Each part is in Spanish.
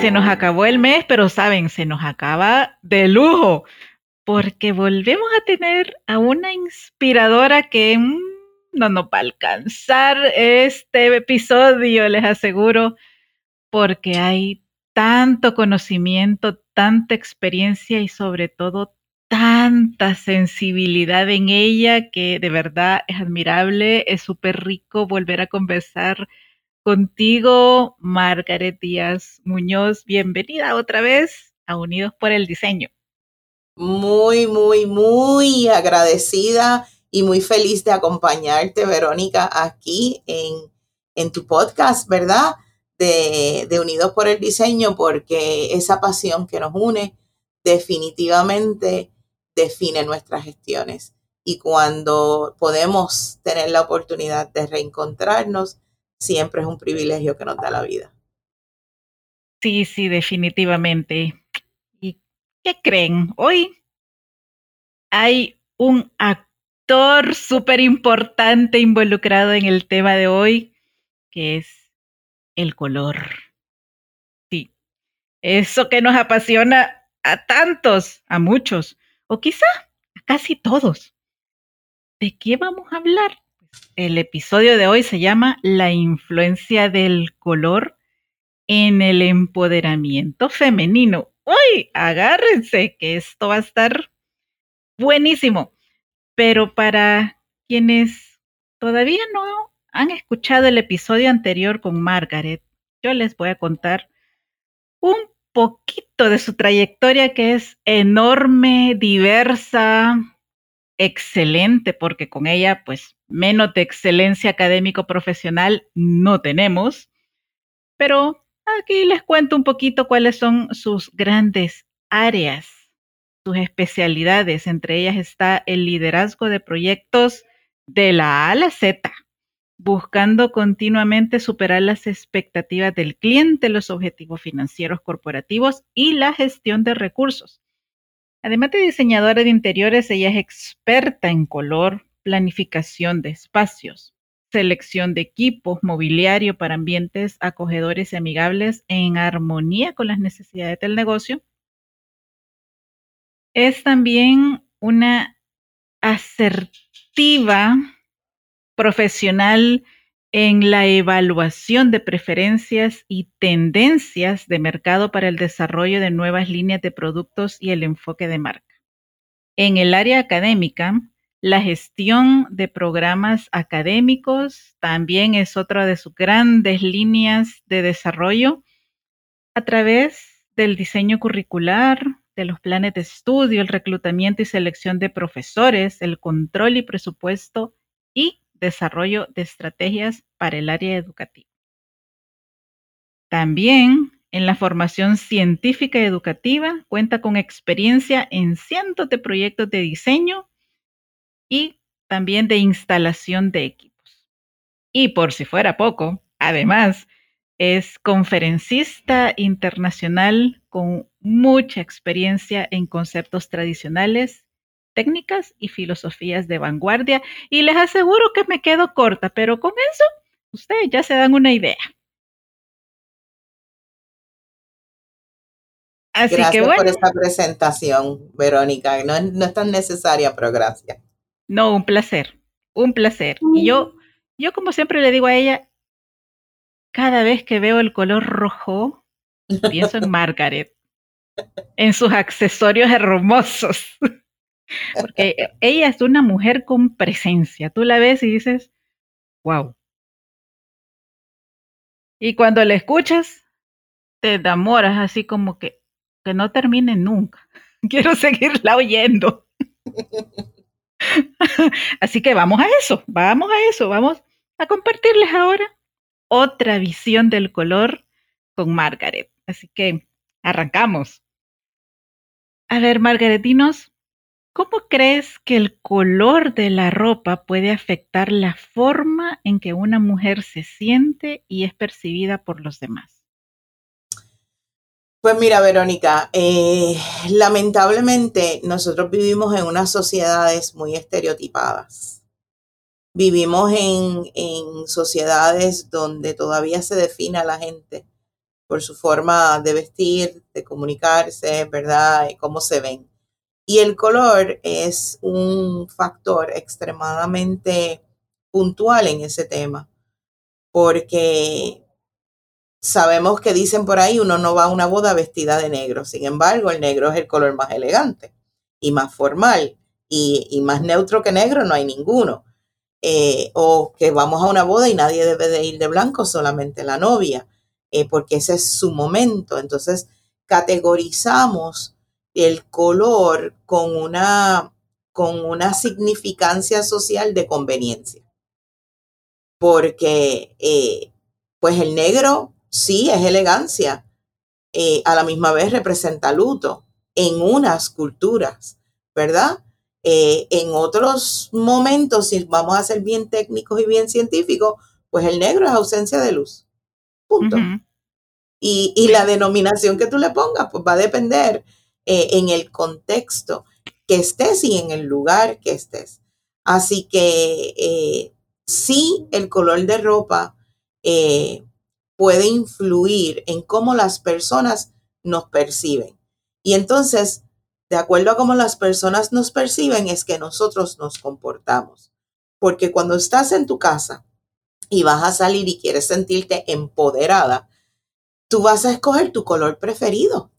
Se nos acabó el mes, pero saben, se nos acaba de lujo porque volvemos a tener a una inspiradora que mm, no nos va a alcanzar este episodio, les aseguro, porque hay tanto conocimiento, tanta experiencia y sobre todo tanta sensibilidad en ella que de verdad es admirable, es súper rico volver a conversar contigo, Margaret Díaz Muñoz. Bienvenida otra vez a Unidos por el Diseño muy, muy, muy agradecida y muy feliz de acompañarte, Verónica, aquí en, en tu podcast, ¿verdad? De, de, Unidos por el Diseño, porque esa pasión que nos une definitivamente define nuestras gestiones. Y cuando podemos tener la oportunidad de reencontrarnos, siempre es un privilegio que nos da la vida. Sí, sí, definitivamente. ¿Qué creen? Hoy hay un actor súper importante involucrado en el tema de hoy, que es el color. Sí, eso que nos apasiona a tantos, a muchos, o quizá a casi todos. ¿De qué vamos a hablar? El episodio de hoy se llama La influencia del color en el empoderamiento femenino uy, agárrense, que esto va a estar buenísimo. Pero para quienes todavía no han escuchado el episodio anterior con Margaret, yo les voy a contar un poquito de su trayectoria que es enorme, diversa, excelente, porque con ella, pues, menos de excelencia académico profesional no tenemos, pero Aquí les cuento un poquito cuáles son sus grandes áreas, sus especialidades. Entre ellas está el liderazgo de proyectos de la A a la Z, buscando continuamente superar las expectativas del cliente, los objetivos financieros corporativos y la gestión de recursos. Además de diseñadora de interiores, ella es experta en color, planificación de espacios, selección de equipos, mobiliario para ambientes acogedores y amigables en armonía con las necesidades del negocio. Es también una asertiva profesional en la evaluación de preferencias y tendencias de mercado para el desarrollo de nuevas líneas de productos y el enfoque de marca. En el área académica, la gestión de programas académicos también es otra de sus grandes líneas de desarrollo a través del diseño curricular, de los planes de estudio, el reclutamiento y selección de profesores, el control y presupuesto y desarrollo de estrategias para el área educativa. También en la formación científica educativa, cuenta con experiencia en cientos de proyectos de diseño y también de instalación de equipos. Y por si fuera poco, además, es conferencista internacional con mucha experiencia en conceptos tradicionales, técnicas y filosofías de vanguardia. Y les aseguro que me quedo corta, pero con eso ustedes ya se dan una idea. Así gracias que bueno. por esta presentación, Verónica. No, no es tan necesaria, pero gracias. No, un placer, un placer. Y yo, yo como siempre le digo a ella, cada vez que veo el color rojo, pienso en Margaret, en sus accesorios hermosos. Porque ella es una mujer con presencia. Tú la ves y dices, wow. Y cuando la escuchas, te enamoras así como que, que no termine nunca. Quiero seguirla oyendo. Así que vamos a eso, vamos a eso, vamos a compartirles ahora otra visión del color con Margaret. Así que arrancamos. A ver, Margaret, dinos, ¿cómo crees que el color de la ropa puede afectar la forma en que una mujer se siente y es percibida por los demás? Pues mira, Verónica, eh, lamentablemente nosotros vivimos en unas sociedades muy estereotipadas. Vivimos en, en sociedades donde todavía se define a la gente por su forma de vestir, de comunicarse, ¿verdad? Cómo se ven. Y el color es un factor extremadamente puntual en ese tema, porque Sabemos que dicen por ahí, uno no va a una boda vestida de negro. Sin embargo, el negro es el color más elegante y más formal y, más neutro que negro no hay ninguno. Eh, o que vamos a una boda y nadie debe de ir de blanco, solamente la novia, eh, porque ese es su momento. Entonces, categorizamos el color con una, con una significancia social de conveniencia. Porque, eh, pues el negro sí, es elegancia. Eh, a la misma vez representa luto en unas culturas, ¿verdad? Eh, en otros momentos, si vamos a ser bien técnicos y bien científicos, pues el negro es ausencia de luz. Punto. y, y, la denominación que tú le pongas, pues va a depender eh, en el contexto que estés y en el lugar que estés. Así que sí, el color de ropa puede influir en cómo las personas nos perciben. Y entonces, de acuerdo a cómo las personas nos perciben, es que nosotros nos comportamos. Porque cuando estás en tu casa y vas a salir y quieres sentirte empoderada, tú vas a escoger tu color preferido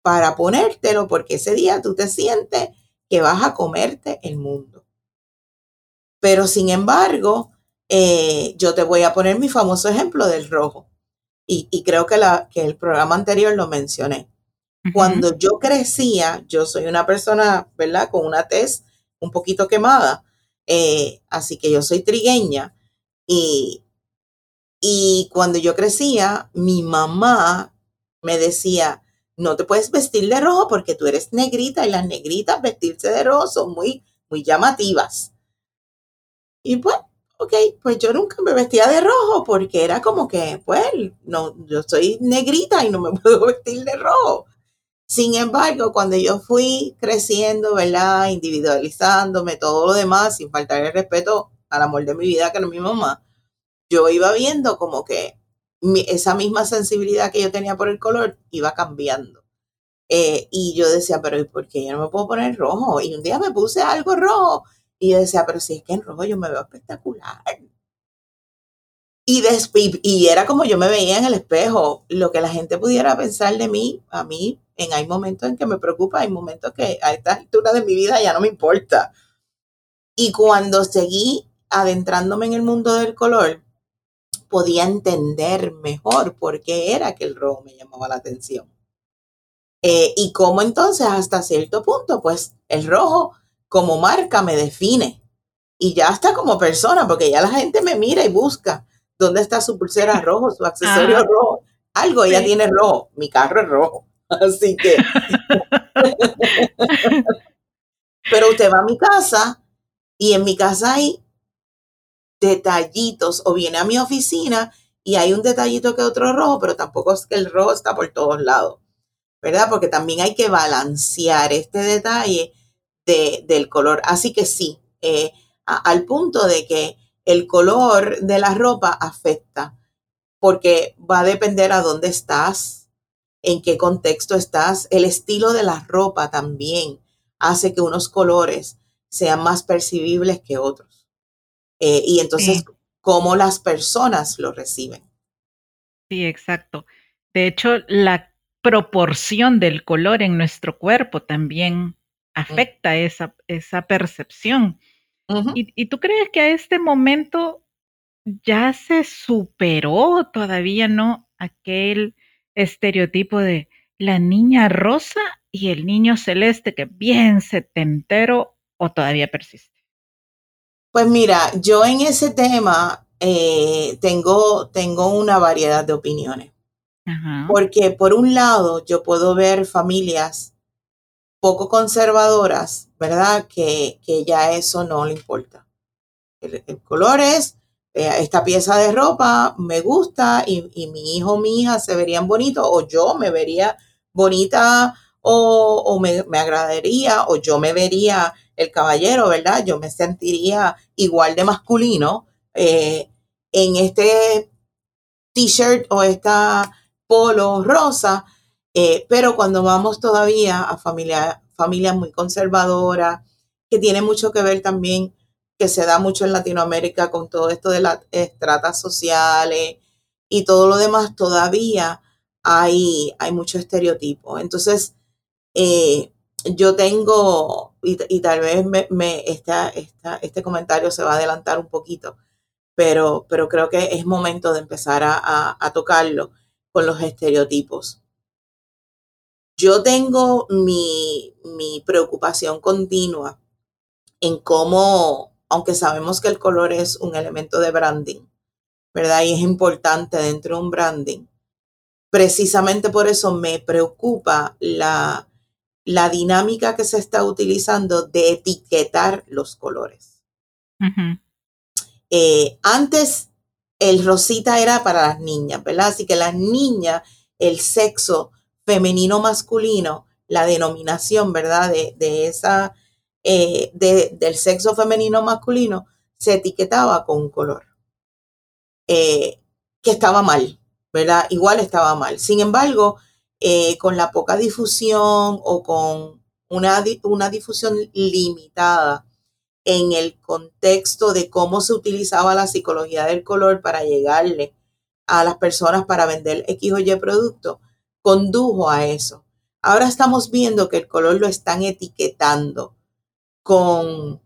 para ponértelo porque ese día tú te sientes que vas a comerte el mundo. Pero sin embargo, eh, yo te voy a poner mi famoso ejemplo del rojo. Y, creo que, la, que el programa anterior lo mencioné. Cuando yo crecía, yo soy una persona, ¿verdad? Con una tez un poquito quemada. Eh, así que yo soy trigueña. Y, y cuando yo crecía, mi mamá me decía, no te puedes vestir de rojo porque tú eres negrita y las negritas vestirse de rojo son muy, muy llamativas. Y pues ok, pues yo nunca me vestía de rojo porque era como que, pues, no, yo soy negrita y no me puedo vestir de rojo. Sin embargo, cuando yo fui creciendo, ¿verdad? Individualizándome, todo lo demás, sin faltar el respeto al amor de mi vida, que era mi mamá, yo iba viendo como que esa misma sensibilidad que yo tenía por el color iba cambiando. Eh, y yo decía, pero ¿por qué yo no me puedo poner rojo? Y un día me puse algo rojo y yo decía, pero si es que en rojo yo me veo espectacular. Y, y, era como yo me veía en el espejo, lo que la gente pudiera pensar de mí, a mí, en hay momentos en que me preocupa, hay momentos que a esta altura de mi vida ya no me importa. Y cuando seguí adentrándome en el mundo del color, podía entender mejor por qué era que el rojo me llamaba la atención. Eh, y cómo entonces hasta cierto punto, pues el rojo como marca me define. Y ya hasta como persona, porque ya la gente me mira y busca dónde está su pulsera rojo, su accesorio rojo. algo ella tiene rojo, mi carro es rojo, así que... Pero usted va a mi casa y en mi casa hay detallitos o viene a mi oficina y hay un detallito que otro rojo, pero tampoco es que el rojo está por todos lados, ¿verdad? Porque también hay que balancear este detalle de, del color. Así que sí, eh, al punto de que el color de la ropa afecta, porque va a depender a dónde estás, en qué contexto estás, el estilo de la ropa también hace que unos colores sean más percibibles que otros. Eh, y entonces, cómo las personas lo reciben. Sí, exacto. De hecho, la proporción del color en nuestro cuerpo también. Afecta esa, esa percepción. ¿Y, ¿Y, tú crees que a este momento ya se superó todavía no aquel estereotipo de la niña rosa y el niño celeste que bien setentero o todavía persiste? Pues mira, yo en ese tema eh, tengo, tengo una variedad de opiniones. Porque por un lado yo puedo ver familias poco conservadoras, ¿verdad? Que, que ya eso no le importa. El, color es, eh, esta pieza de ropa me gusta y, y, mi hijo o mi hija se verían bonitos o yo me vería bonita o, o me, me, agradaría o yo me vería el caballero, ¿verdad? Yo me sentiría igual de masculino eh, en este t-shirt o esta polo rosa, eh, pero cuando vamos todavía a familia, familias muy conservadoras, que tiene mucho que ver también, que se da mucho en Latinoamérica con todo esto de las estratas sociales y todo lo demás, todavía hay, hay mucho estereotipo. Entonces, eh, yo tengo, y, tal vez me, este comentario se va a adelantar un poquito, pero, pero creo que es momento de empezar a, tocarlo con los estereotipos. Yo tengo mi, mi preocupación continua en cómo, aunque sabemos que el color es un elemento de branding, ¿verdad? Y es importante dentro de un branding. Precisamente por eso me preocupa la, la dinámica que se está utilizando de etiquetar los colores. Eh, antes el rosita era para las niñas, ¿verdad? Así que las niñas, el sexo femenino masculino, la denominación, ¿verdad? De, de esa, eh, del sexo femenino masculino, se etiquetaba con un color. Eh, que estaba mal, ¿verdad? Igual estaba mal. Sin embargo, eh, con la poca difusión o con una, una difusión limitada en el contexto de cómo se utilizaba la psicología del color para llegarle a las personas para vender X o Y producto, condujo a eso. Ahora estamos viendo que el color lo están etiquetando con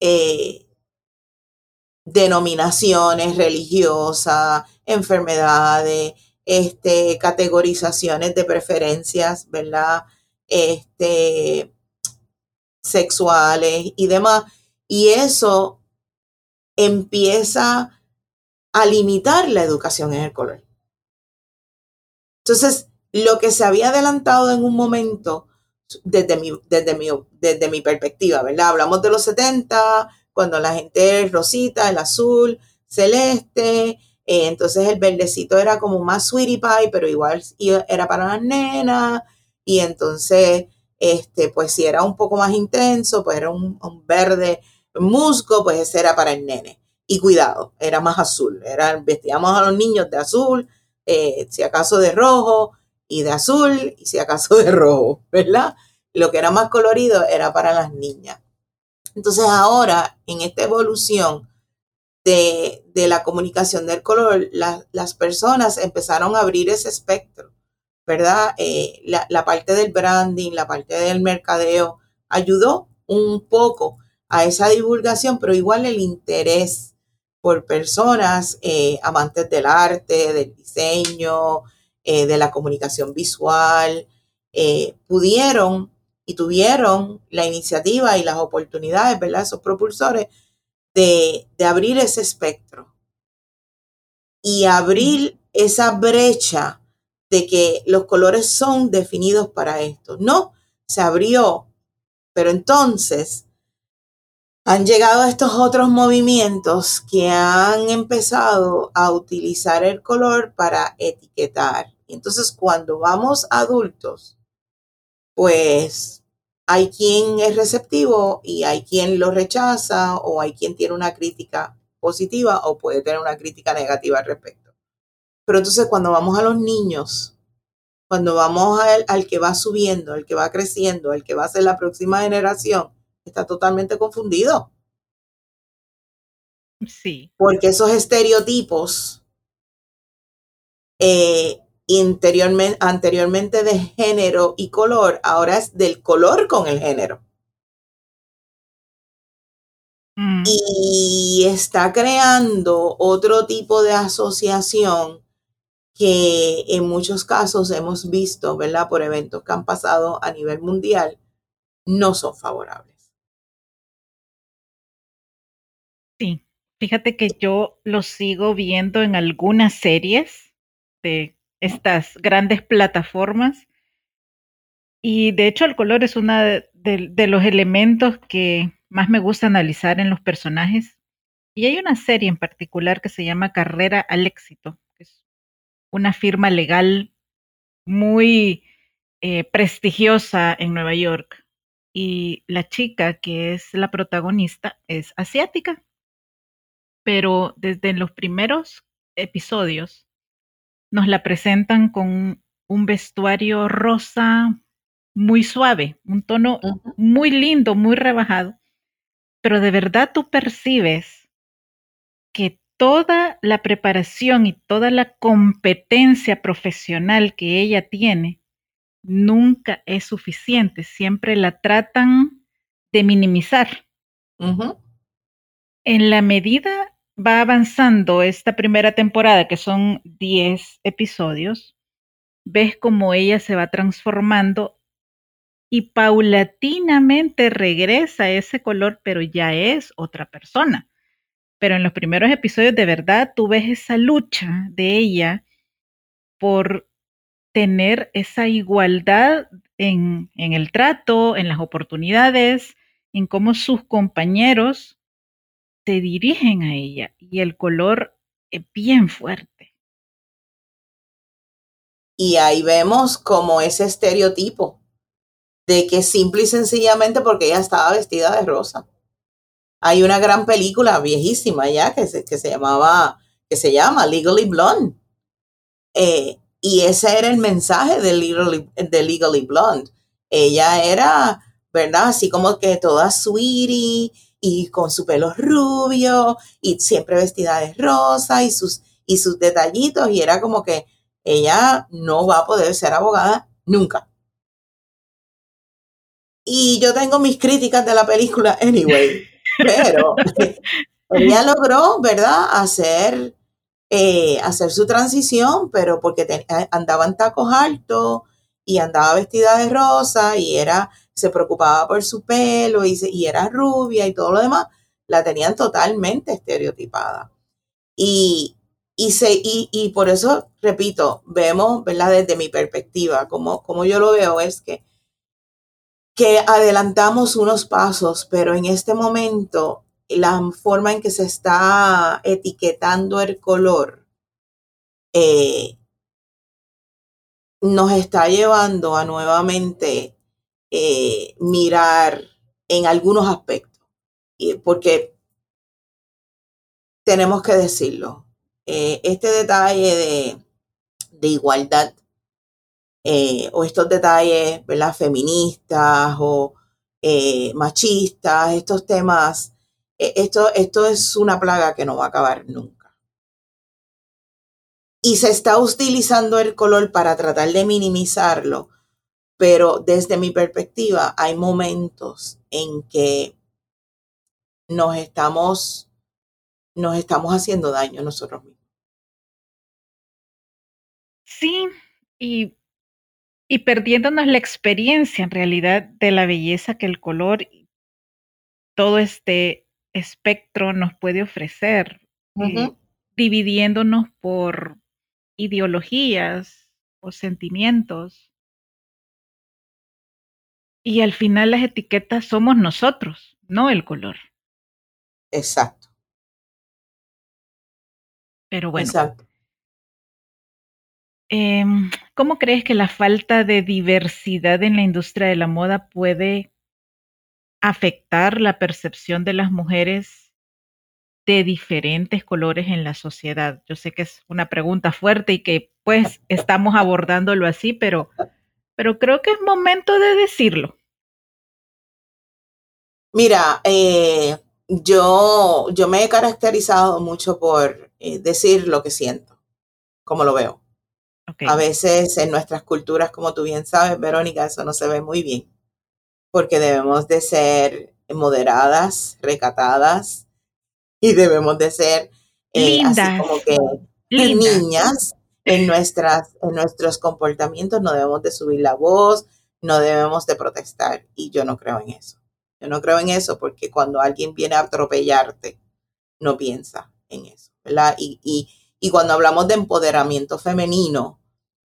eh, denominaciones religiosas, enfermedades, este, categorizaciones de preferencias, ¿verdad? Este, sexuales y demás. Y eso empieza a limitar la educación en el color. Entonces, lo que se había adelantado en un momento, desde mi, desde mi, desde mi perspectiva, ¿verdad? Hablamos de los 70, cuando la gente es rosita, el azul, celeste, eh, entonces el verdecito era como más sweetie pie, pero igual era para las nenas. Y entonces, este, pues si era un poco más intenso, pues era un, verde musgo, pues ese era para el nene. Y cuidado, era más azul. Era, vestíamos a los niños de azul, eh, si acaso de rojo, y de azul, y si acaso de rojo, ¿verdad? Lo que era más colorido era para las niñas. Entonces ahora, en esta evolución, de, la comunicación del color, las personas empezaron a abrir ese espectro, ¿verdad? Eh, la, parte del branding, la parte del mercadeo ayudó un poco a esa divulgación, pero igual el interés por personas eh, amantes del arte, del diseño, eh, de la comunicación visual, pudieron y tuvieron la iniciativa y las oportunidades, ¿verdad? Esos propulsores de, abrir ese espectro y abrir esa brecha de que los colores son definidos para esto. No, se abrió, pero entonces han llegado estos otros movimientos que han empezado a utilizar el color para etiquetar. Y entonces cuando vamos adultos, pues hay quien es receptivo y hay quien lo rechaza o hay quien tiene una crítica positiva o puede tener una crítica negativa al respecto. Pero entonces cuando vamos a los niños, cuando vamos al, al que va subiendo, al que va creciendo, al que va a ser la próxima generación, está totalmente confundido. Sí. Porque esos estereotipos eh, interiormente, anteriormente de género y color, ahora es del color con el género. Mm. Y está creando otro tipo de asociación que en muchos casos hemos visto, ¿verdad? Por eventos que han pasado a nivel mundial, no son favorables. Sí, fíjate que yo lo sigo viendo en algunas series de estas grandes plataformas. Y de hecho el color es uno de, los elementos que más me gusta analizar en los personajes. Y hay una serie en particular que se llama Carrera al Éxito, es una firma legal muy eh, prestigiosa en Nueva York. Y la chica que es la protagonista es asiática. Pero desde los primeros episodios nos la presentan con un vestuario rosa muy suave, un tono muy lindo, muy rebajado, pero de verdad tú percibes que toda la preparación y toda la competencia profesional que ella tiene nunca es suficiente, siempre la tratan de minimizar. En la medida va avanzando esta primera temporada, que son 10 episodios, ves cómo ella se va transformando y paulatinamente regresa a ese color, pero ya es otra persona. Pero en los primeros episodios de verdad tú ves esa lucha de ella por tener esa igualdad en, en el trato, en las oportunidades, en cómo sus compañeros se dirigen a ella y el color es bien fuerte. Y ahí vemos como ese estereotipo de que simple y sencillamente porque ella estaba vestida de rosa. Hay una gran película viejísima ya que se, que se llamaba, que se llama Legally Blonde. Eh, y ese era el mensaje de Legally, de Legally Blonde. Ella era, ¿verdad? Así como que toda sweetie y con su pelo rubio y siempre vestida de rosa y sus, y sus detallitos y era como que ella no va a poder ser abogada nunca. Y yo tengo mis críticas de la película anyway, pero ella logró, ¿verdad?, hacer, eh, hacer su transición, pero porque eh, andaba en tacos altos y andaba vestida de rosa y era se preocupaba por su pelo y, y era rubia y todo lo demás, la tenían totalmente estereotipada. Y, y, se, y, y, por eso, repito, vemos, ¿verdad? Desde mi perspectiva, como, como yo lo veo es que, que adelantamos unos pasos, pero en este momento la forma en que se está etiquetando el color eh, nos está llevando a nuevamente eh, mirar en algunos aspectos, porque tenemos que decirlo. Eh, este detalle de, de igualdad eh, o estos detalles, ¿verdad? Feministas o machistas, estos temas, esto, esto es una plaga que no va a acabar nunca. Y se está utilizando el color para tratar de minimizarlo pero desde mi perspectiva hay momentos en que nos estamos, nos estamos haciendo daño nosotros mismos. Sí, y, y perdiéndonos la experiencia en realidad de la belleza que el color, todo este espectro nos puede ofrecer, eh, dividiéndonos por ideologías, o sentimientos. Y al final las etiquetas somos nosotros, no el color. Exacto. Pero bueno. Exacto. Em, ¿Cómo crees que la falta de diversidad en la industria de la moda puede afectar la percepción de las mujeres de diferentes colores en la sociedad? Yo sé que es una pregunta fuerte y que pues estamos abordándolo así, pero, pero creo que es momento de decirlo. Mira, eh, yo, yo me he caracterizado mucho por eh, decir lo que siento, como lo veo. A veces en nuestras culturas, como tú bien sabes, Verónica, eso no se ve muy bien, porque debemos de ser moderadas, recatadas y debemos de ser eh, así como que niñas en, nuestras, en nuestros comportamientos, no debemos de subir la voz, no debemos de protestar y yo no creo en eso. Yo no creo en eso porque cuando alguien viene a atropellarte, no piensa en eso, ¿verdad? Y, y, y cuando hablamos de empoderamiento femenino,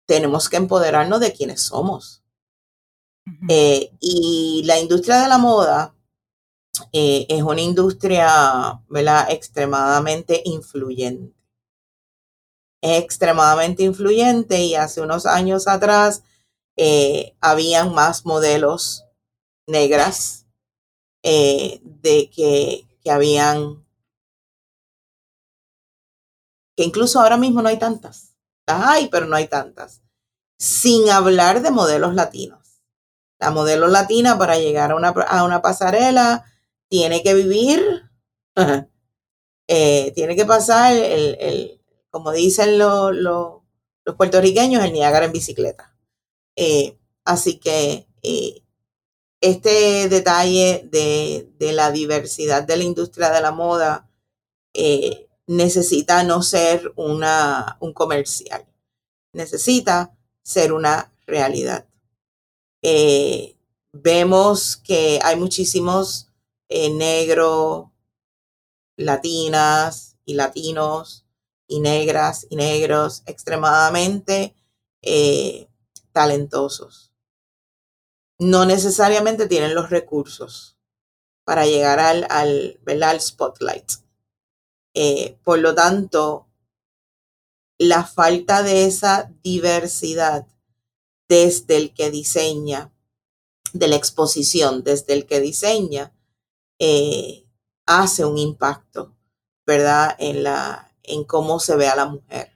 tenemos que empoderarnos de quienes somos. Eh, y la industria de la moda eh, es una industria, ¿verdad? Extremadamente influyente. Es extremadamente influyente y hace unos años atrás eh, habían más modelos negras eh, de que, que habían, que incluso ahora mismo no hay tantas. Las hay, pero no hay tantas. Sin hablar de modelos latinos. La modelo latina para llegar a una, a una pasarela tiene que vivir, eh, tiene que pasar el, el como dicen los puertorriqueños, el Niágara en bicicleta. Eh, así que este detalle de, la diversidad de la industria de la moda eh, necesita no ser una, un comercial, necesita ser una realidad. Eh, vemos que hay muchísimos eh, negros, latinas y latinos y negras y negros extremadamente talentosos no necesariamente tienen los recursos para llegar al, al, al spotlight. Eh, por lo tanto, la falta de esa diversidad desde el que diseña, de la exposición desde el que diseña, eh, hace un impacto, ¿verdad? En, la, en cómo se ve a la mujer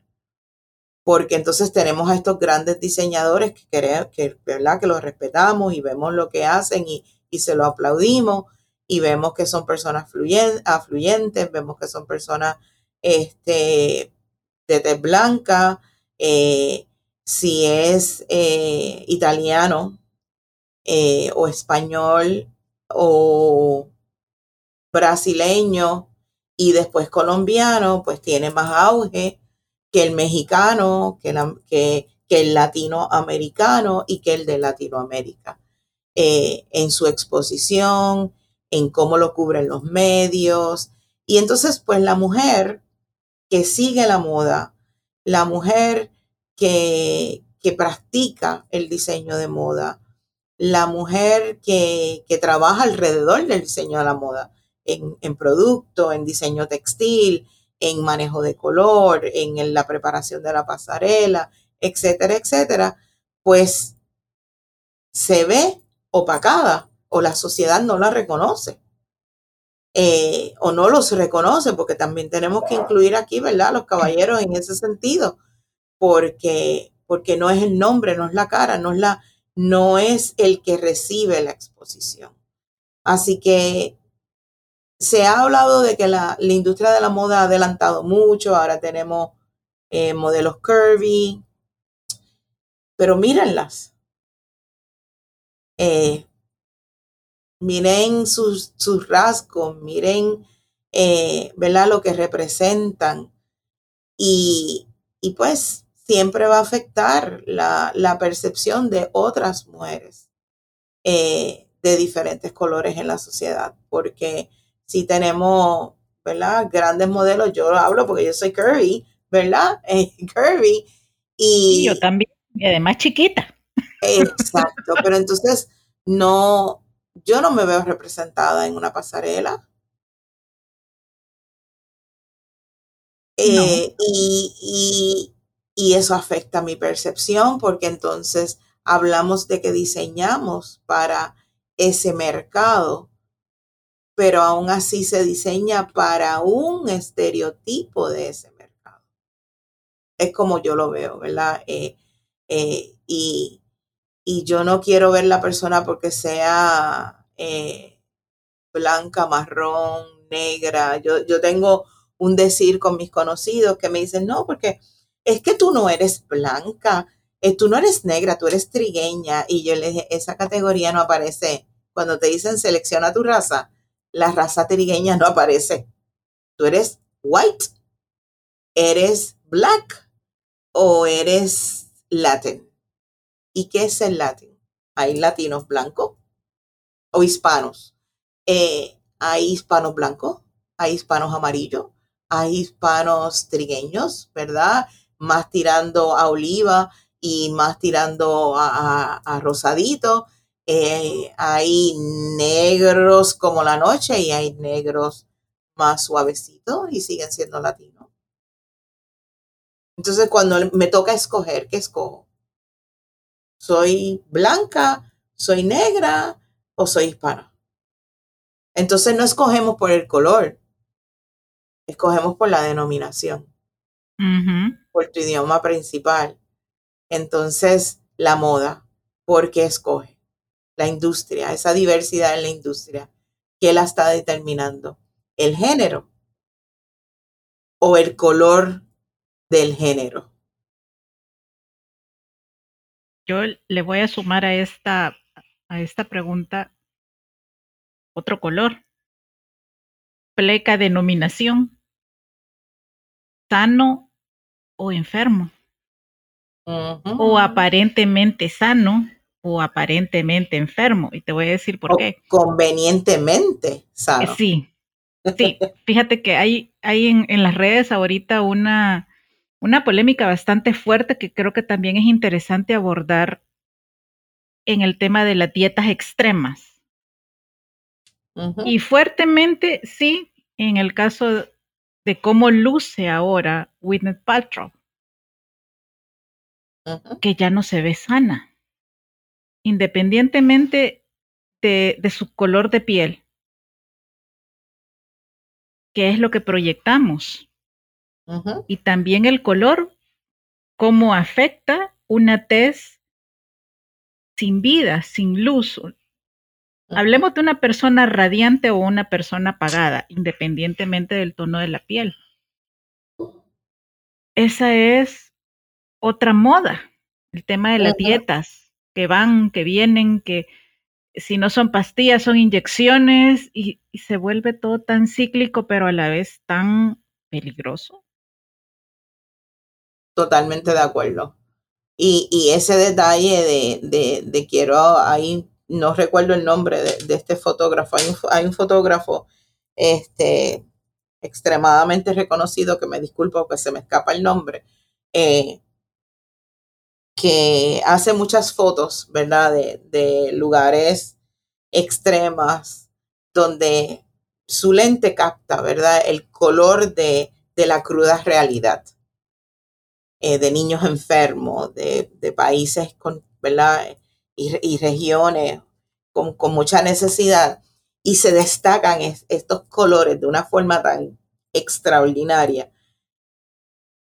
porque entonces tenemos a estos grandes diseñadores que, que, ¿verdad? que los respetamos y vemos lo que hacen y, se lo aplaudimos y vemos que son personas afluyentes, vemos que son personas este, de tez blanca, eh, si es eh, italiano eh, o español o brasileño y después colombiano, pues tiene más auge que el mexicano, que, el latinoamericano y que el de Latinoamérica. Eh, en su exposición, en cómo lo cubren los medios. Y entonces, pues la mujer que sigue la moda, la mujer que, que practica el diseño de moda, la mujer que, que, trabaja alrededor del diseño de la moda, en, en producto, en diseño textil, en manejo de color, en la preparación de la pasarela, etcétera, etcétera, pues se ve opacada o la sociedad no la reconoce. Eh, o no los reconoce, porque también tenemos que incluir aquí, ¿verdad? Los caballeros en ese sentido, porque, porque no es el nombre, no es la cara, no es, la, no es el que recibe la exposición. Así que se ha hablado de que la, industria de la moda ha adelantado mucho, ahora tenemos eh, modelos curvy, pero mírenlas. Eh, miren sus, sus, rasgos, miren eh, lo que representan y, y, pues siempre va a afectar la, la percepción de otras mujeres de diferentes colores en la sociedad, porque si tenemos, ¿verdad? Grandes modelos, yo hablo porque yo soy curvy, ¿verdad? curvy. Y, yo también. Y además chiquita. Exacto, pero entonces no, yo no me veo representada en una pasarela. Eh, y, y eso afecta mi percepción porque entonces hablamos de que diseñamos para ese mercado, pero aún así se diseña para un estereotipo de ese mercado. Es como yo lo veo, ¿verdad? Eh, eh, y, y, yo no quiero ver la persona porque sea eh, blanca, marrón, negra. Yo, yo tengo un decir con mis conocidos que me dicen, no, porque es que tú no eres blanca, tú no eres negra, tú eres trigueña. Y yo le dije, esa categoría no aparece cuando te dicen selecciona tu raza, la raza trigueña no aparece. Tú eres white, eres black o eres latin. ¿Y qué es el latin? Hay latinos blancos o hispanos. Eh, hay hispanos blancos, hay hispanos amarillos, hay hispanos trigueños, ¿verdad? Más tirando a oliva y más tirando a rosadito eh, hay negros como la noche y hay negros más suavecitos y siguen siendo latinos. Entonces, cuando me toca escoger, ¿qué escojo? ¿Soy blanca? ¿Soy negra? ¿O soy hispana? Entonces, no escogemos por el color, escogemos por la denominación, por tu idioma principal. Entonces, la moda, ¿por qué escoge? La industria, esa diversidad en la industria, ¿qué la está determinando? ¿El género o el color del género? Yo le voy a sumar a esta, a esta pregunta otro color. Pleca denominación. Sano o enfermo. O aparentemente sano o aparentemente enfermo. Y te voy a decir por qué. Convenientemente sano. Sí, sí. Fíjate que hay, hay en, en, las redes ahorita una, una polémica bastante fuerte que creo que también es interesante abordar en el tema de las dietas extremas. Y fuertemente, sí, en el caso de cómo luce ahora Whitney Paltrow, que ya no se ve sana independientemente de, su color de piel, qué es lo que proyectamos. Y también el color, cómo afecta una tez sin vida, sin luz. Hablemos de una persona radiante o una persona apagada, independientemente del tono de la piel. Esa es otra moda, el tema de las dietas que van, que vienen, que si no son pastillas, son inyecciones y, se vuelve todo tan cíclico, pero a la vez tan peligroso. Totalmente de acuerdo. Y, y ese detalle de, de, de, quiero, ahí no recuerdo el nombre de, este fotógrafo, hay un, hay un, fotógrafo este, extremadamente reconocido, que me disculpo que se me escapa el nombre, eh, que hace muchas fotos, ¿verdad? De, lugares extremas donde su lente capta, ¿verdad? El color de, la cruda realidad. Eh, de niños enfermos, de, países con, ¿verdad? Y, regiones con, con, mucha necesidad. Y se destacan estos colores de una forma tan extraordinaria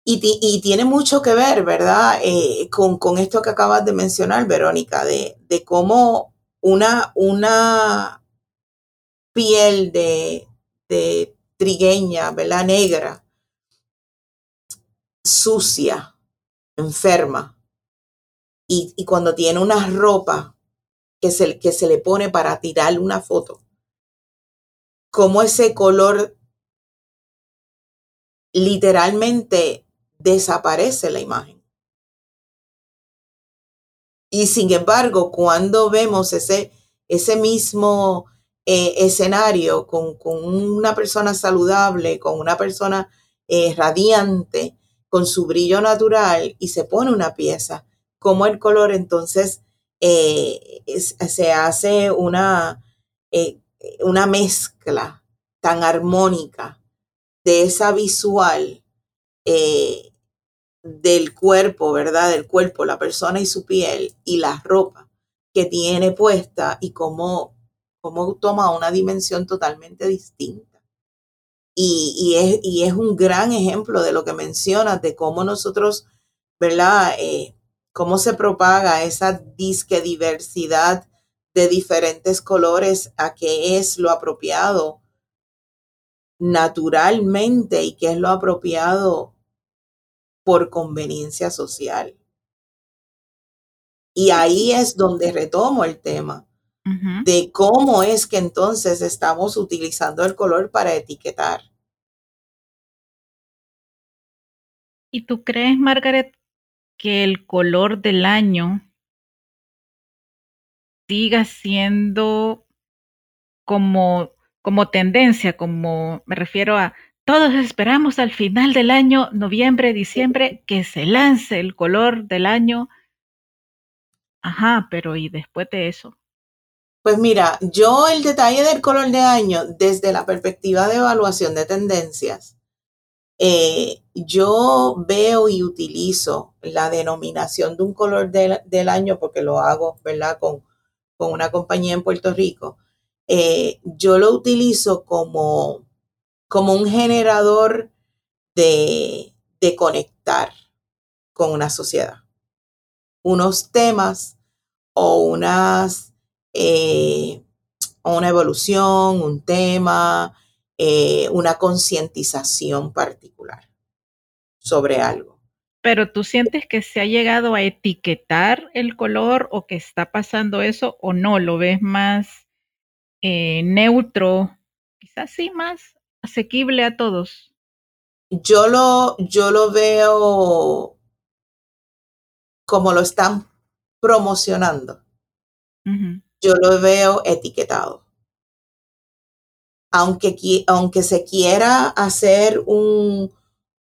y, tiene mucho que ver, ¿verdad? Eh, con, con, esto que acabas de mencionar, Verónica, de, de cómo una, una piel de, de trigueña, ¿verdad? Negra, sucia, enferma, y, y, cuando tiene una ropa que se, que se le pone para tirarle una foto, cómo ese color literalmente desaparece la imagen. Y sin embargo, cuando vemos ese, ese mismo eh, escenario con, con, una persona saludable, con una persona eh, radiante, con su brillo natural y se pone una pieza, cómo el color entonces eh, se hace una, una mezcla tan armónica de esa visual del cuerpo, ¿verdad? Del cuerpo, la persona y su piel y la ropa que tiene puesta y cómo, cómo toma una dimensión totalmente distinta. Y, es, y, es, un gran ejemplo de lo que mencionas, de cómo nosotros, ¿verdad? cómo se propaga esa disque diversidad de diferentes colores a qué es lo apropiado naturalmente y qué es lo apropiado por conveniencia social. Y ahí es donde retomo el tema de cómo es que entonces estamos utilizando el color para etiquetar. ¿Y tú crees, Margaret, que el color del año siga siendo como, como tendencia, como me refiero a todos esperamos al final del año, noviembre, diciembre, que se lance el color del año. Ajá, pero ¿y después de eso? Pues mira, yo el detalle del color de año desde la perspectiva de evaluación de tendencias, eh, yo veo y utilizo la denominación de un color del año porque lo hago, ¿verdad? Con, con una compañía en Puerto Rico. Eh, yo lo utilizo como, como un generador de, de conectar con una sociedad. Unos temas o unas, eh, una evolución, un tema, eh, una concientización particular sobre algo. Pero tú sientes que se ha llegado a etiquetar el color o que está pasando eso o no, lo ves más eh, neutro, quizás sí más asequible a todos. Yo lo, yo lo veo como lo están promocionando. Yo lo veo etiquetado aunque, aunque se quiera hacer un,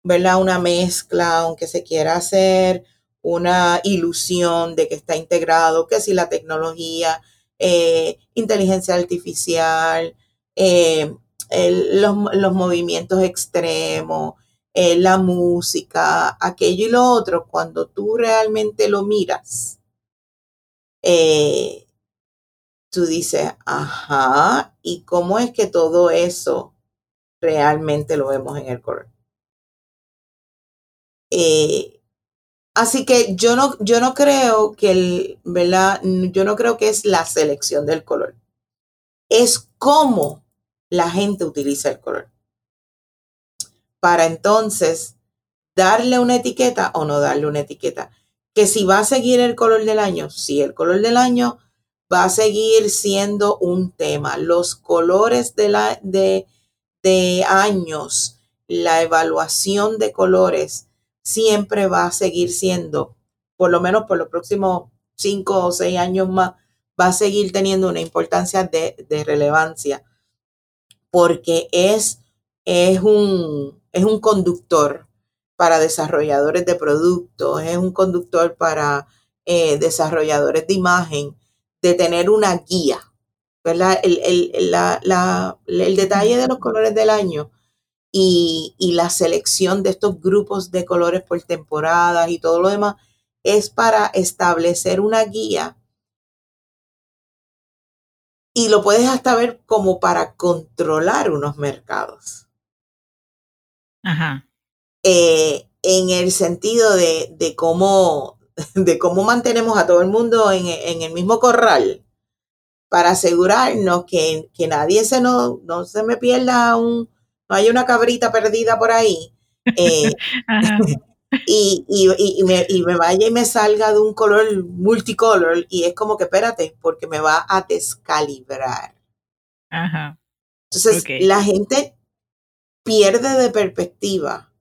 ¿verdad? una mezcla, aunque se quiera hacer una ilusión de que está integrado, que si la tecnología, eh, inteligencia artificial, eh, los, los, movimientos extremos, eh, la música, aquello y lo otro, cuando tú realmente lo miras, tú dices, ajá, ¿y cómo es que todo eso realmente lo vemos en el color? Eh, así que yo no, yo no creo que el, ¿verdad? Yo no creo que es la selección del color. Es cómo la gente utiliza el color. Para entonces darle una etiqueta o no darle una etiqueta. Que si va a seguir el color del año, si el color del año va a seguir siendo un tema. Los colores de, la, de, de años, la evaluación de colores siempre va a seguir siendo, por lo menos por los próximos cinco o seis años más, va a seguir teniendo una importancia de, de relevancia porque es, es, un, es un conductor para desarrolladores de productos, es un conductor para eh, desarrolladores de imagen, de tener una guía, ¿verdad? El, el, la, la, el detalle de los colores del año y, y, la selección de estos grupos de colores por temporadas y todo lo demás es para establecer una guía y lo puedes hasta ver como para controlar unos mercados. Ajá. Eh, en el sentido de, de cómo de cómo mantenemos a todo el mundo en, el mismo corral para asegurarnos que, que nadie se no, no se me pierda un, no hay una cabrita perdida por ahí. Eh, y, y, me, y, me, vaya y me salga de un color multicolor y es como que espérate, porque me va a descalibrar. Entonces, la gente pierde de perspectiva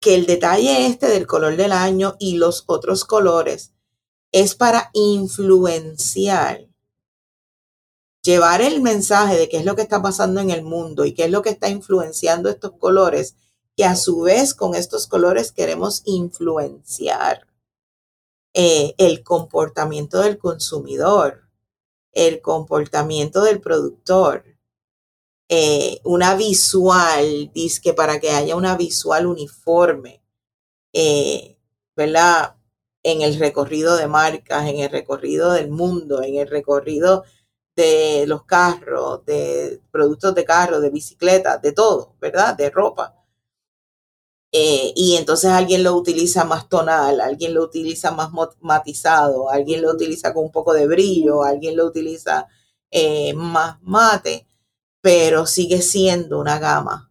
que el detalle este del color del año y los otros colores es para influenciar, llevar el mensaje de qué es lo que está pasando en el mundo y qué es lo que está influenciando estos colores, que a su vez con estos colores queremos influenciar. eh, el comportamiento del consumidor, el comportamiento del productor, eh, una visual, dice que para que haya una visual uniforme, eh, ¿verdad? En el recorrido de marcas, en el recorrido del mundo, en el recorrido de los carros, de productos de carro, de bicicletas, de todo, ¿verdad? De ropa. Eh, y entonces alguien lo utiliza más tonal, alguien lo utiliza más matizado, alguien lo utiliza con un poco de brillo, alguien lo utiliza más mate pero sigue siendo una gama,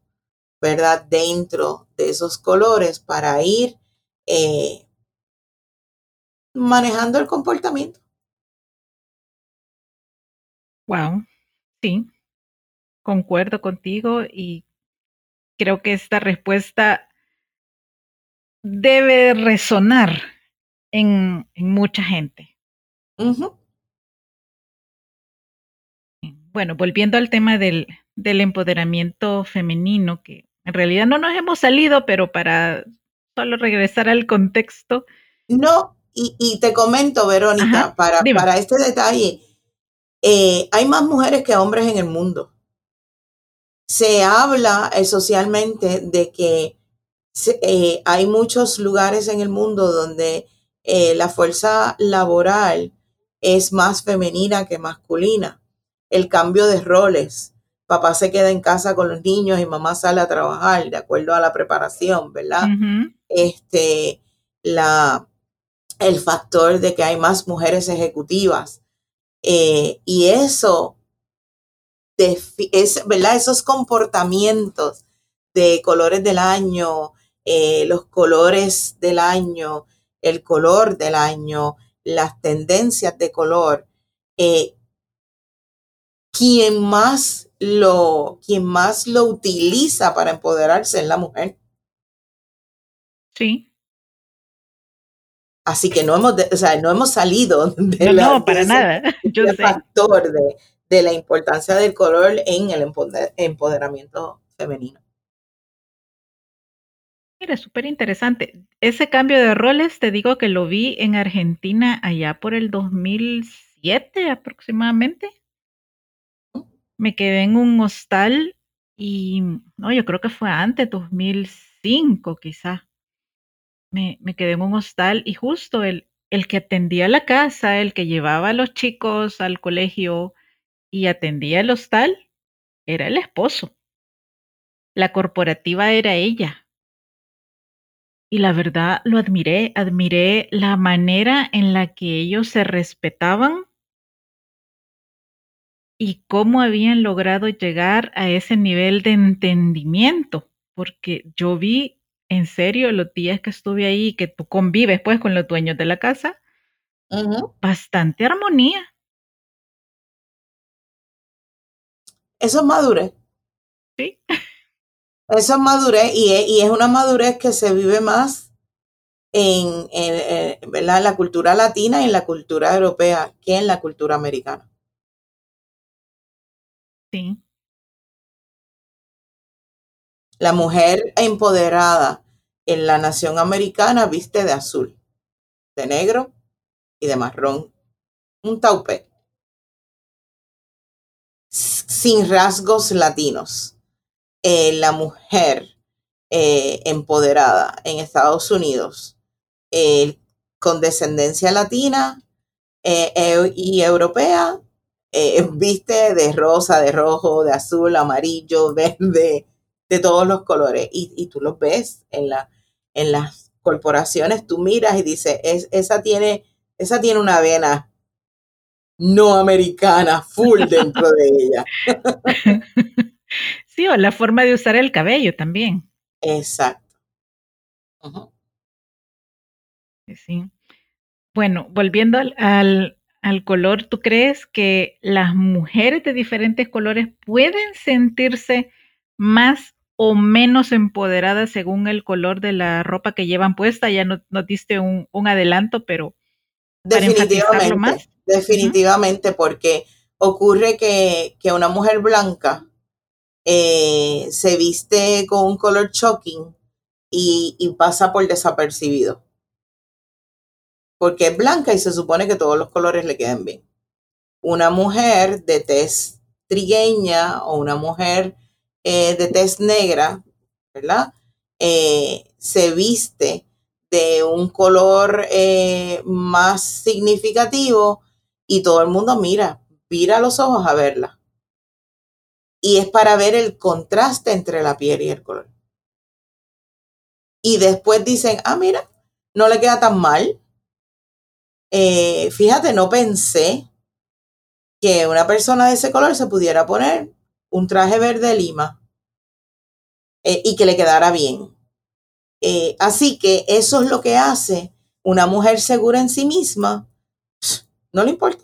¿verdad? Dentro de esos colores para ir eh, manejando el comportamiento. Wow, sí, concuerdo contigo y creo que esta respuesta debe resonar en, mucha gente. bueno, volviendo al tema del, empoderamiento femenino, que en realidad no nos hemos salido, pero para solo regresar al contexto. No, y, te comento, Verónica, para, para este detalle, eh, hay más mujeres que hombres en el mundo. Se habla eh, socialmente de que eh, hay muchos lugares en el mundo donde la fuerza laboral es más femenina que masculina el cambio de roles. Papá se queda en casa con los niños y mamá sale a trabajar de acuerdo a la preparación, ¿verdad? Este, la, el factor de que hay más mujeres ejecutivas. Eh, y eso, es, ¿verdad? Esos comportamientos de colores del año, eh, los colores del año, el color del año, las tendencias de color, eh, quien más lo, quien más lo utiliza para empoderarse es la mujer. Sí. Así que no hemos, o sea, no hemos salido de no, para nada. Yo factor de, de, la importancia del color en el empoderamiento femenino. Mira, súper interesante. Ese cambio de roles, te digo que lo vi en Argentina allá por el 2007 aproximadamente me quedé en un hostal y no, yo creo que fue antes, 2005 quizá. Me, me quedé en un hostal y justo el, el que atendía la casa, el que llevaba a los chicos al colegio y atendía el hostal, era el esposo. La corporativa era ella. Y la verdad lo admiré, admiré la manera en la que ellos se respetaban y cómo habían logrado llegar a ese nivel de entendimiento, porque yo vi en serio los días que estuve ahí, que tú convives pues con los dueños de la casa, bastante armonía. Eso es madurez. Sí. Eso es madurez y es, una madurez que se vive más en, en, en la cultura latina y en la cultura europea que en la cultura americana. La mujer empoderada en la nación americana viste de azul, de negro y de marrón. Un taupe. Sin rasgos latinos. Eh, la mujer eh, empoderada en Estados Unidos eh, con descendencia latina y europea viste de rosa, de rojo, de azul, amarillo, verde, de todos los colores. Y, tú los ves en, la, en las corporaciones, tú miras y dices, es, esa, tiene, esa tiene una vena no americana full dentro de ella. Sí, o la forma de usar el cabello también. Exacto. Sí. Bueno, volviendo al, al color, ¿tú crees que las mujeres de diferentes colores pueden sentirse más o menos empoderadas según el color de la ropa que llevan puesta? Ya nos diste un, adelanto, pero definitivamente, más. definitivamente, porque ocurre que, una mujer blanca eh, se viste con un color shocking y, pasa por desapercibido porque es blanca y se supone que todos los colores le queden bien. Una mujer de tez trigueña o una mujer eh, de tez negra, ¿verdad? Eh, se viste de un color más significativo y todo el mundo mira, vira los ojos a verla. Y es para ver el contraste entre la piel y el color. Y después dicen, ah, mira, no le queda tan mal. Eh, fíjate, no pensé que una persona de ese color se pudiera poner un traje verde lima eh, y que le quedara bien. Eh, así que eso es lo que hace una mujer segura en sí misma. No le importa.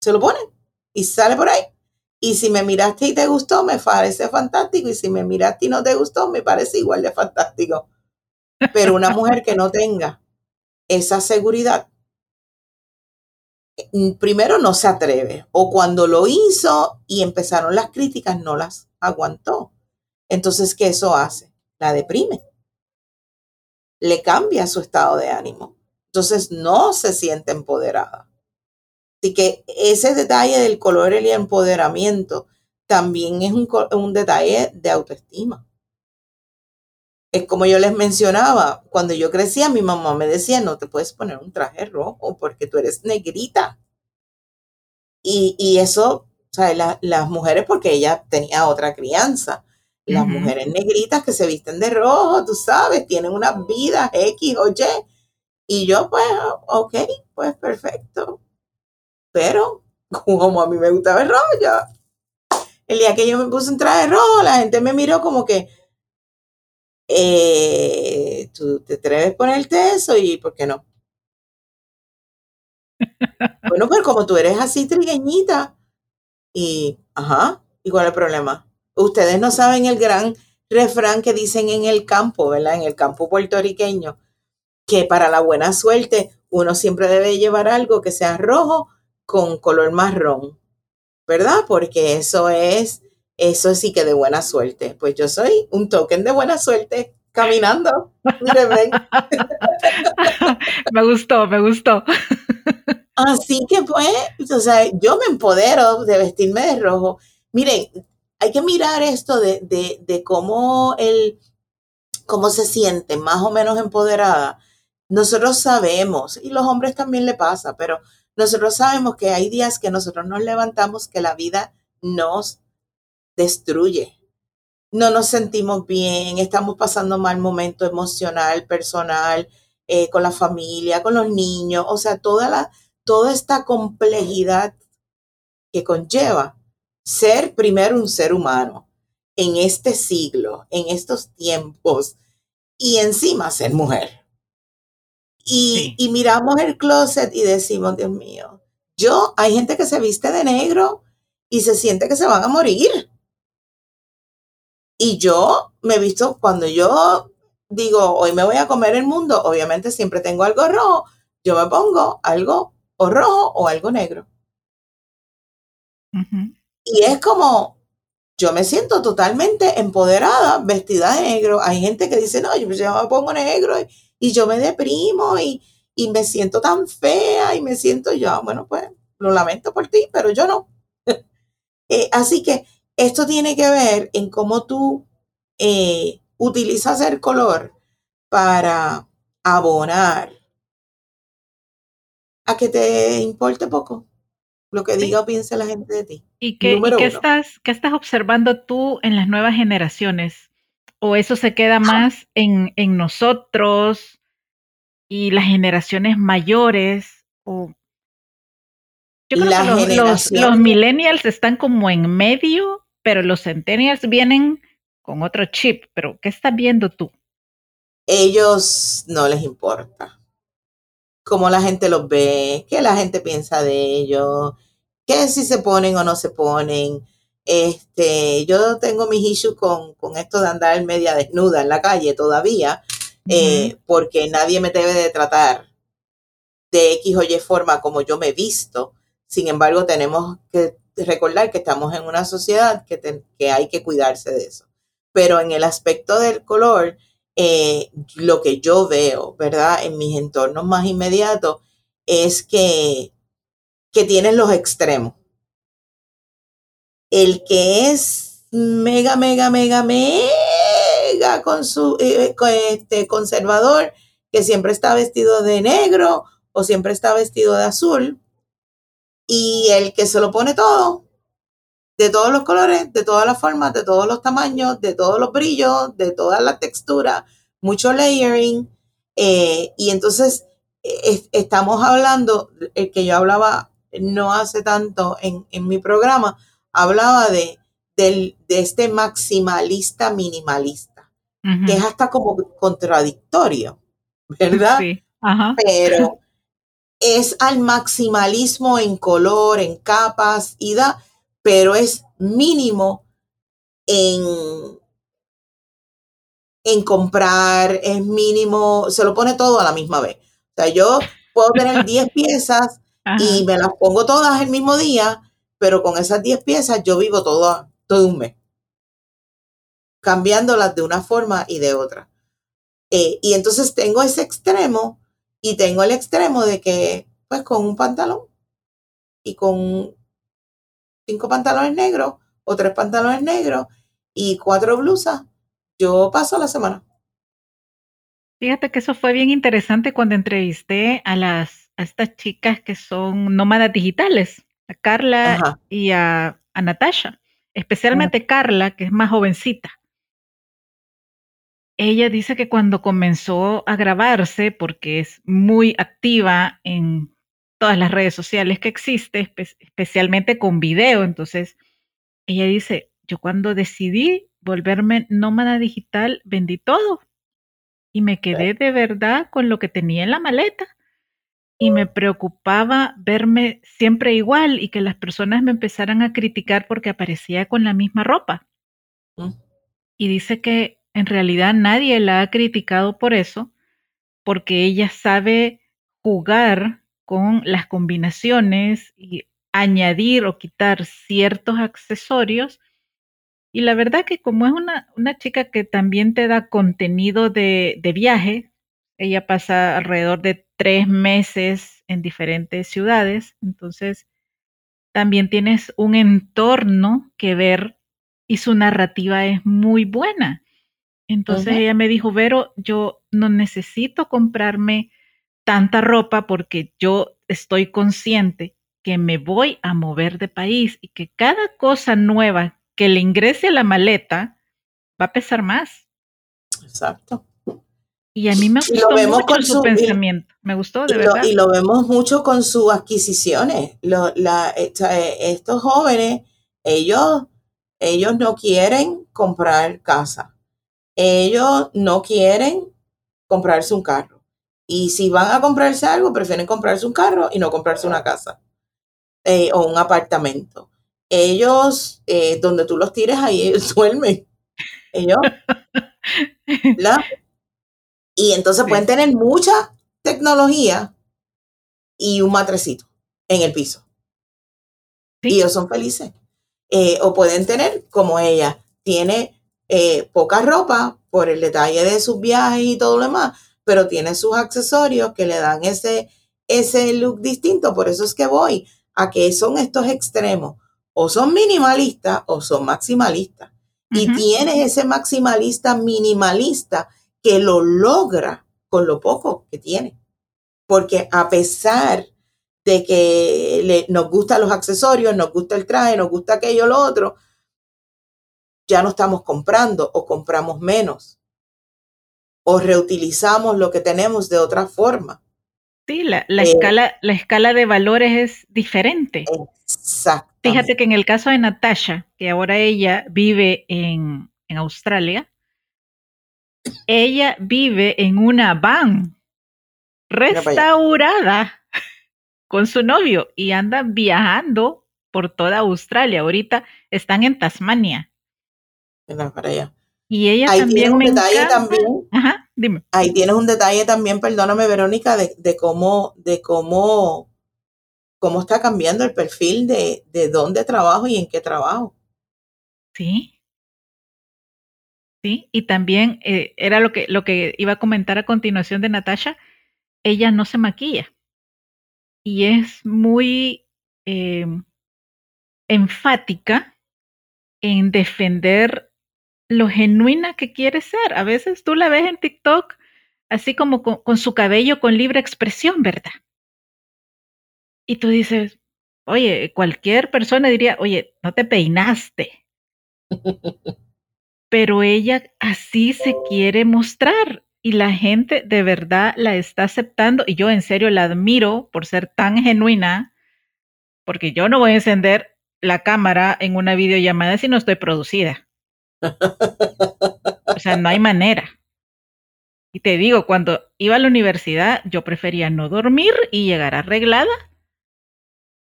Se lo pone y sale por ahí. Y si me miraste y te gustó, me parece fantástico. Y si me miraste y no te gustó, me parece igual de fantástico. Pero una mujer que no tenga esa seguridad, mm, primero no se atreve. O cuando lo hizo y empezaron las críticas, no las aguantó. Entonces, ¿qué eso hace? La deprime le cambia su estado de ánimo. Entonces no se siente empoderada. Así que ese detalle del color y el empoderamiento también es un, un detalle de autoestima. Es como yo les mencionaba, cuando yo crecía, mi mamá me decía, no te puedes poner un traje rojo porque tú eres negrita. Y, y eso, o sea, las mujeres, porque ella tenía otra crianza, las mujeres negritas que se visten de rojo, tú sabes, tienen unas vidas X o Y. Y yo, pues, ok, pues perfecto. Pero, como a mí me gustaba el rojo, yo, el día que yo me puse un traje rojo, la gente me miró como que, eh, tú te atreves a ponerte eso y ¿por qué no? bueno, pero como tú eres así trigueñita y, ajá, ¿y cuál es el problema? Ustedes no saben el gran refrán que dicen en el campo, ¿verdad? En el campo puertorriqueño, que para la buena suerte uno siempre debe llevar algo que sea rojo con color marrón, ¿verdad? Porque eso es, eso sí que de buena suerte. Pues yo soy un token de buena suerte caminando. me gustó, me gustó. Así que pues, o sea, yo me empodero de vestirme de rojo. Miren, hay que mirar esto de, de, cómo él, cómo se siente más o menos empoderada. Nosotros sabemos, y los hombres también le pasa, pero nosotros sabemos que hay días que nosotros nos levantamos que la vida nos destruye. No nos sentimos bien, estamos pasando mal momento emocional, personal, eh, con la familia, con los niños, o sea, toda, la, toda esta complejidad que conlleva ser primero un ser humano en este siglo, en estos tiempos, y encima ser mujer. Y, y, miramos el closet y decimos, Dios mío, yo, hay gente que se viste de negro y se siente que se van a morir. Y yo me he visto, cuando yo digo, hoy me voy a comer el mundo, obviamente siempre tengo algo rojo, yo me pongo algo o rojo o algo negro. Y es como, yo me siento totalmente empoderada, vestida de negro. Hay gente que dice, no, yo me pongo negro y, yo me deprimo y, y, me siento tan fea y me siento yo, bueno, pues lo lamento por ti, pero yo no. Eh, así que esto tiene que ver en cómo tú eh, utilizas el color para abonar a que te importe poco lo que diga o piense la gente de ti. ¿Y qué, estás, qué estás observando tú en las nuevas generaciones? ¿O eso se queda más en, en nosotros y las generaciones mayores? O yo creo que los, los, millennials están como en medio, pero los centennials vienen con otro chip. Pero, ¿qué estás viendo tú? Ellos no les importa cómo la gente los ve, qué la gente piensa de ellos, qué si se ponen o no se ponen. Este, yo tengo mis issues con, con esto de andar media desnuda en la calle todavía, eh, porque nadie me debe de tratar de X o Y forma como yo me he visto. Sin embargo, tenemos que recordar que estamos en una sociedad que, que hay que cuidarse de eso. Pero en el aspecto del color, eh, lo que yo veo, ¿verdad? En mis entornos más inmediatos, es que, que tienes los extremos. El que es mega, mega, mega, mega con su, eh, este, conservador, que siempre está vestido de negro o siempre está vestido de azul, y el que se lo pone todo, de todos los colores, de todas las formas, de todos los tamaños, de todos los brillos, de todas las texturas, mucho layering. Eh, y entonces estamos hablando, el que yo hablaba no hace tanto en, mi programa, hablaba de, de este maximalista minimalista, que es hasta como contradictorio, ¿verdad? Sí. Pero es al maximalismo en color, en capas y da, pero es mínimo en, en comprar, es mínimo, se lo pone todo a la misma vez. O sea, yo puedo tener 10 piezas y me las pongo todas el mismo día, pero con esas 10 piezas yo vivo todo, todo un mes, cambiándolas de una forma y de otra. Eh, y entonces tengo ese extremo y tengo el extremo de que, pues con un pantalón y con cinco pantalones negros o tres pantalones negros y cuatro blusas, yo paso la semana. Fíjate que eso fue bien interesante cuando entrevisté a las a estas chicas que son nómadas digitales, a Carla y a, a Natasha, especialmente Carla, que es más jovencita. Ella dice que cuando comenzó a grabarse, porque es muy activa en todas las redes sociales que existe, especialmente con video, entonces ella dice, yo cuando decidí volverme nómada digital, vendí todo y me quedé de verdad con lo que tenía en la maleta y me preocupaba verme siempre igual y que las personas me empezaran a criticar porque aparecía con la misma ropa. Mm. Y dice que en realidad nadie la ha criticado por eso, porque ella sabe jugar con las combinaciones y añadir o quitar ciertos accesorios. Y la verdad que como es una, una chica que también te da contenido de, de viaje, ella pasa alrededor de tres meses en diferentes ciudades, entonces también tienes un entorno que ver y su narrativa es muy buena. Entonces ella me dijo, Vero, yo no necesito comprarme tanta ropa porque yo estoy consciente que me voy a mover de país y que cada cosa nueva que le ingrese a la maleta va a pesar más. Exacto. Y a mí me gustó mucho su, pensamiento. me gustó, de verdad. y lo vemos mucho con sus adquisiciones. Eh, estos jóvenes, ellos, ellos no quieren comprar casa ellos no quieren comprarse un carro. Y si van a comprarse algo, prefieren comprarse un carro y no comprarse una casa eh, o un apartamento. Ellos, eh, donde tú los tires, ahí duermen. Ellos. Y entonces pueden tener mucha tecnología y un matrecito en el piso. Y ellos son felices. Eh, o pueden tener, como ella, tiene eh, poca ropa por el detalle de sus viajes y todo lo demás, pero tiene sus accesorios que le dan ese, ese look distinto. Por eso es que voy a que son estos extremos. O son minimalistas o son maximalistas. Y tienes ese maximalista minimalista que lo logra con lo poco que tiene. Porque a pesar de que nos gustan los accesorios, nos gusta el traje, nos gusta aquello, lo otro, ya no estamos comprando o compramos menos o reutilizamos lo que tenemos de otra forma. Sí, la, eh, escala, la escala de valores es diferente. Exacto. Fíjate que en el caso de Natasha, que ahora ella vive en, en Australia, ella vive en una van restaurada con su novio y andan viajando por toda Australia. Ahorita están en Tasmania para allá. Y ella Ahí también un detalle también. Ajá, dime. Ahí tienes un detalle también, perdóname, Verónica, de, de cómo, de cómo, cómo está cambiando el perfil de, de dónde trabajo y en qué trabajo. Sí. Sí, y también eh, era lo que, lo que iba a comentar a continuación de Natasha, ella no se maquilla. y es muy eh, enfática en defender lo genuina que quiere ser. A veces tú la ves en TikTok así como con, su cabello con libre expresión, ¿verdad? Y tú dices, oye, cualquier persona diría, oye, no te peinaste. Pero ella así se quiere mostrar y la gente de verdad la está aceptando y yo en serio la admiro por ser tan genuina, porque yo no voy a encender la cámara en una videollamada si no estoy producida. O sea, no hay manera. Y te digo, cuando iba a la universidad, yo prefería no dormir y llegar arreglada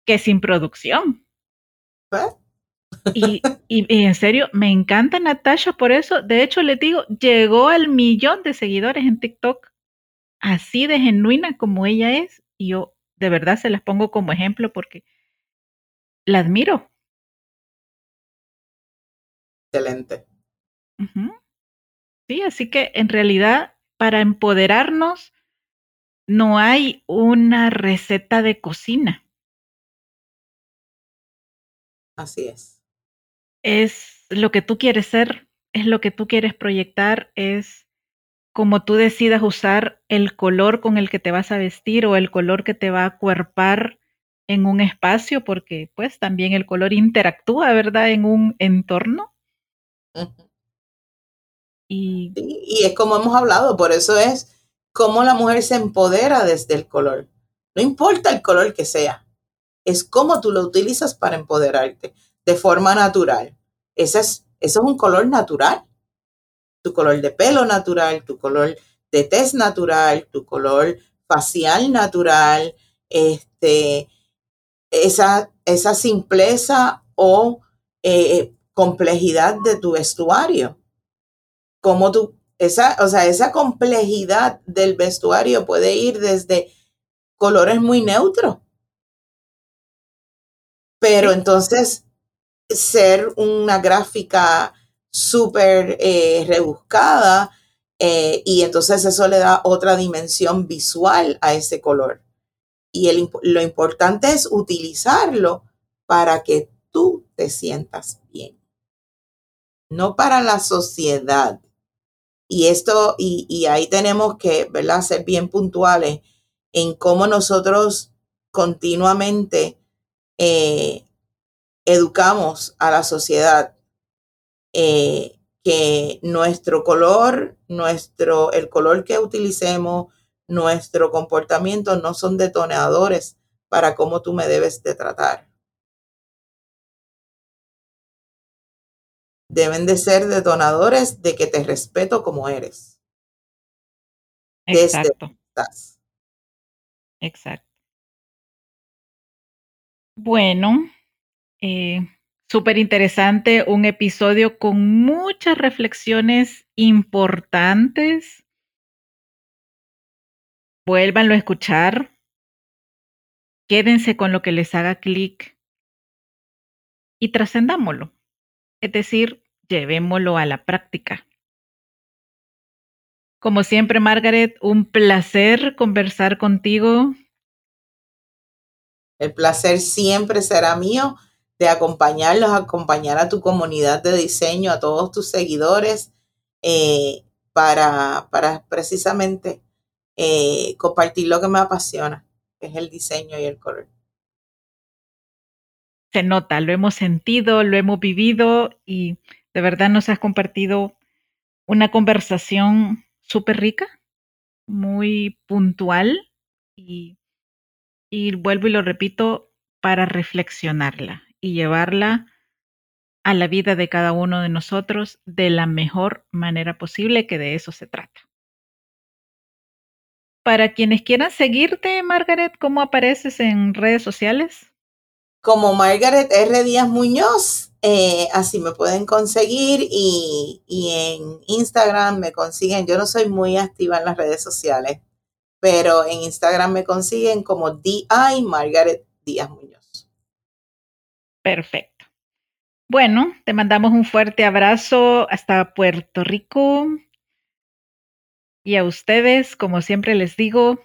que sin producción. Y, y, en serio, me encanta Natasha por eso. De hecho, le digo, llegó al millón de seguidores en TikTok, así de genuina como ella es. Y yo de verdad se las pongo como ejemplo porque la admiro. Excelente. Sí, así que en realidad para empoderarnos no hay una receta de cocina. Así es. Es lo que tú quieres ser, es lo que tú quieres proyectar, es como tú decidas usar el color con el que te vas a vestir o el color que te va a cuerpar en un espacio, porque pues también el color interactúa, ¿verdad? En un entorno. y... y es como hemos hablado, por eso es cómo la mujer se empodera desde el color. No importa el color que sea, es cómo tú lo utilizas para empoderarte de forma natural. Ese es, eso es un color natural. Tu color de pelo natural, tu color de tez natural, tu color facial natural, este, esa, esa simpleza o eh, complejidad de tu vestuario. Como tú, esa, o sea, esa complejidad del vestuario puede ir desde colores muy neutros. Pero entonces ser una gráfica súper eh, rebuscada eh, y entonces eso le da otra dimensión visual a ese color. Y lo importante es utilizarlo para que tú te sientas bien, no para la sociedad. Y esto, y, ahí tenemos que, ¿verdad?, ser bien puntuales en cómo nosotros continuamente eh, educamos a la sociedad eh, que nuestro color, nuestro, el color que utilicemos, nuestro comportamiento no son detonadores para cómo tú me debes de tratar. Deben de ser detonadores de que te respeto como eres. Exacto. Exacto. Bueno, eh, súper interesante, un episodio con muchas reflexiones importantes vuélvanlo a escuchar, quédense con lo que les haga clic y trascendámoslo. Es decir, llevémoslo a la práctica. Como siempre, Margaret, un placer conversar contigo. El placer siempre será mío de acompañarlos, acompañar a tu comunidad de diseño, a todos tus seguidores, eh, para, para precisamente eh, compartir lo que me apasiona, que es el diseño y el color. Se nota, lo hemos sentido, lo hemos vivido y de verdad nos has compartido una conversación súper rica, muy puntual y, y vuelvo y lo repito para reflexionarla y llevarla a la vida de cada uno de nosotros de la mejor manera posible, que de eso se trata. Para quienes quieran seguirte, Margaret, ¿cómo apareces en redes sociales? Como Margaret R. Díaz Muñoz, eh, así me pueden conseguir y, y, en Instagram me consiguen, yo no soy muy activa en las redes sociales, pero en Instagram me consiguen como DI Margaret Díaz Muñoz. Perfecto. Bueno, te mandamos un fuerte abrazo hasta Puerto Rico. Y a ustedes, como siempre les digo,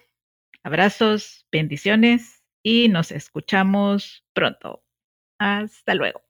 abrazos, bendiciones y nos escuchamos pronto. Hasta luego.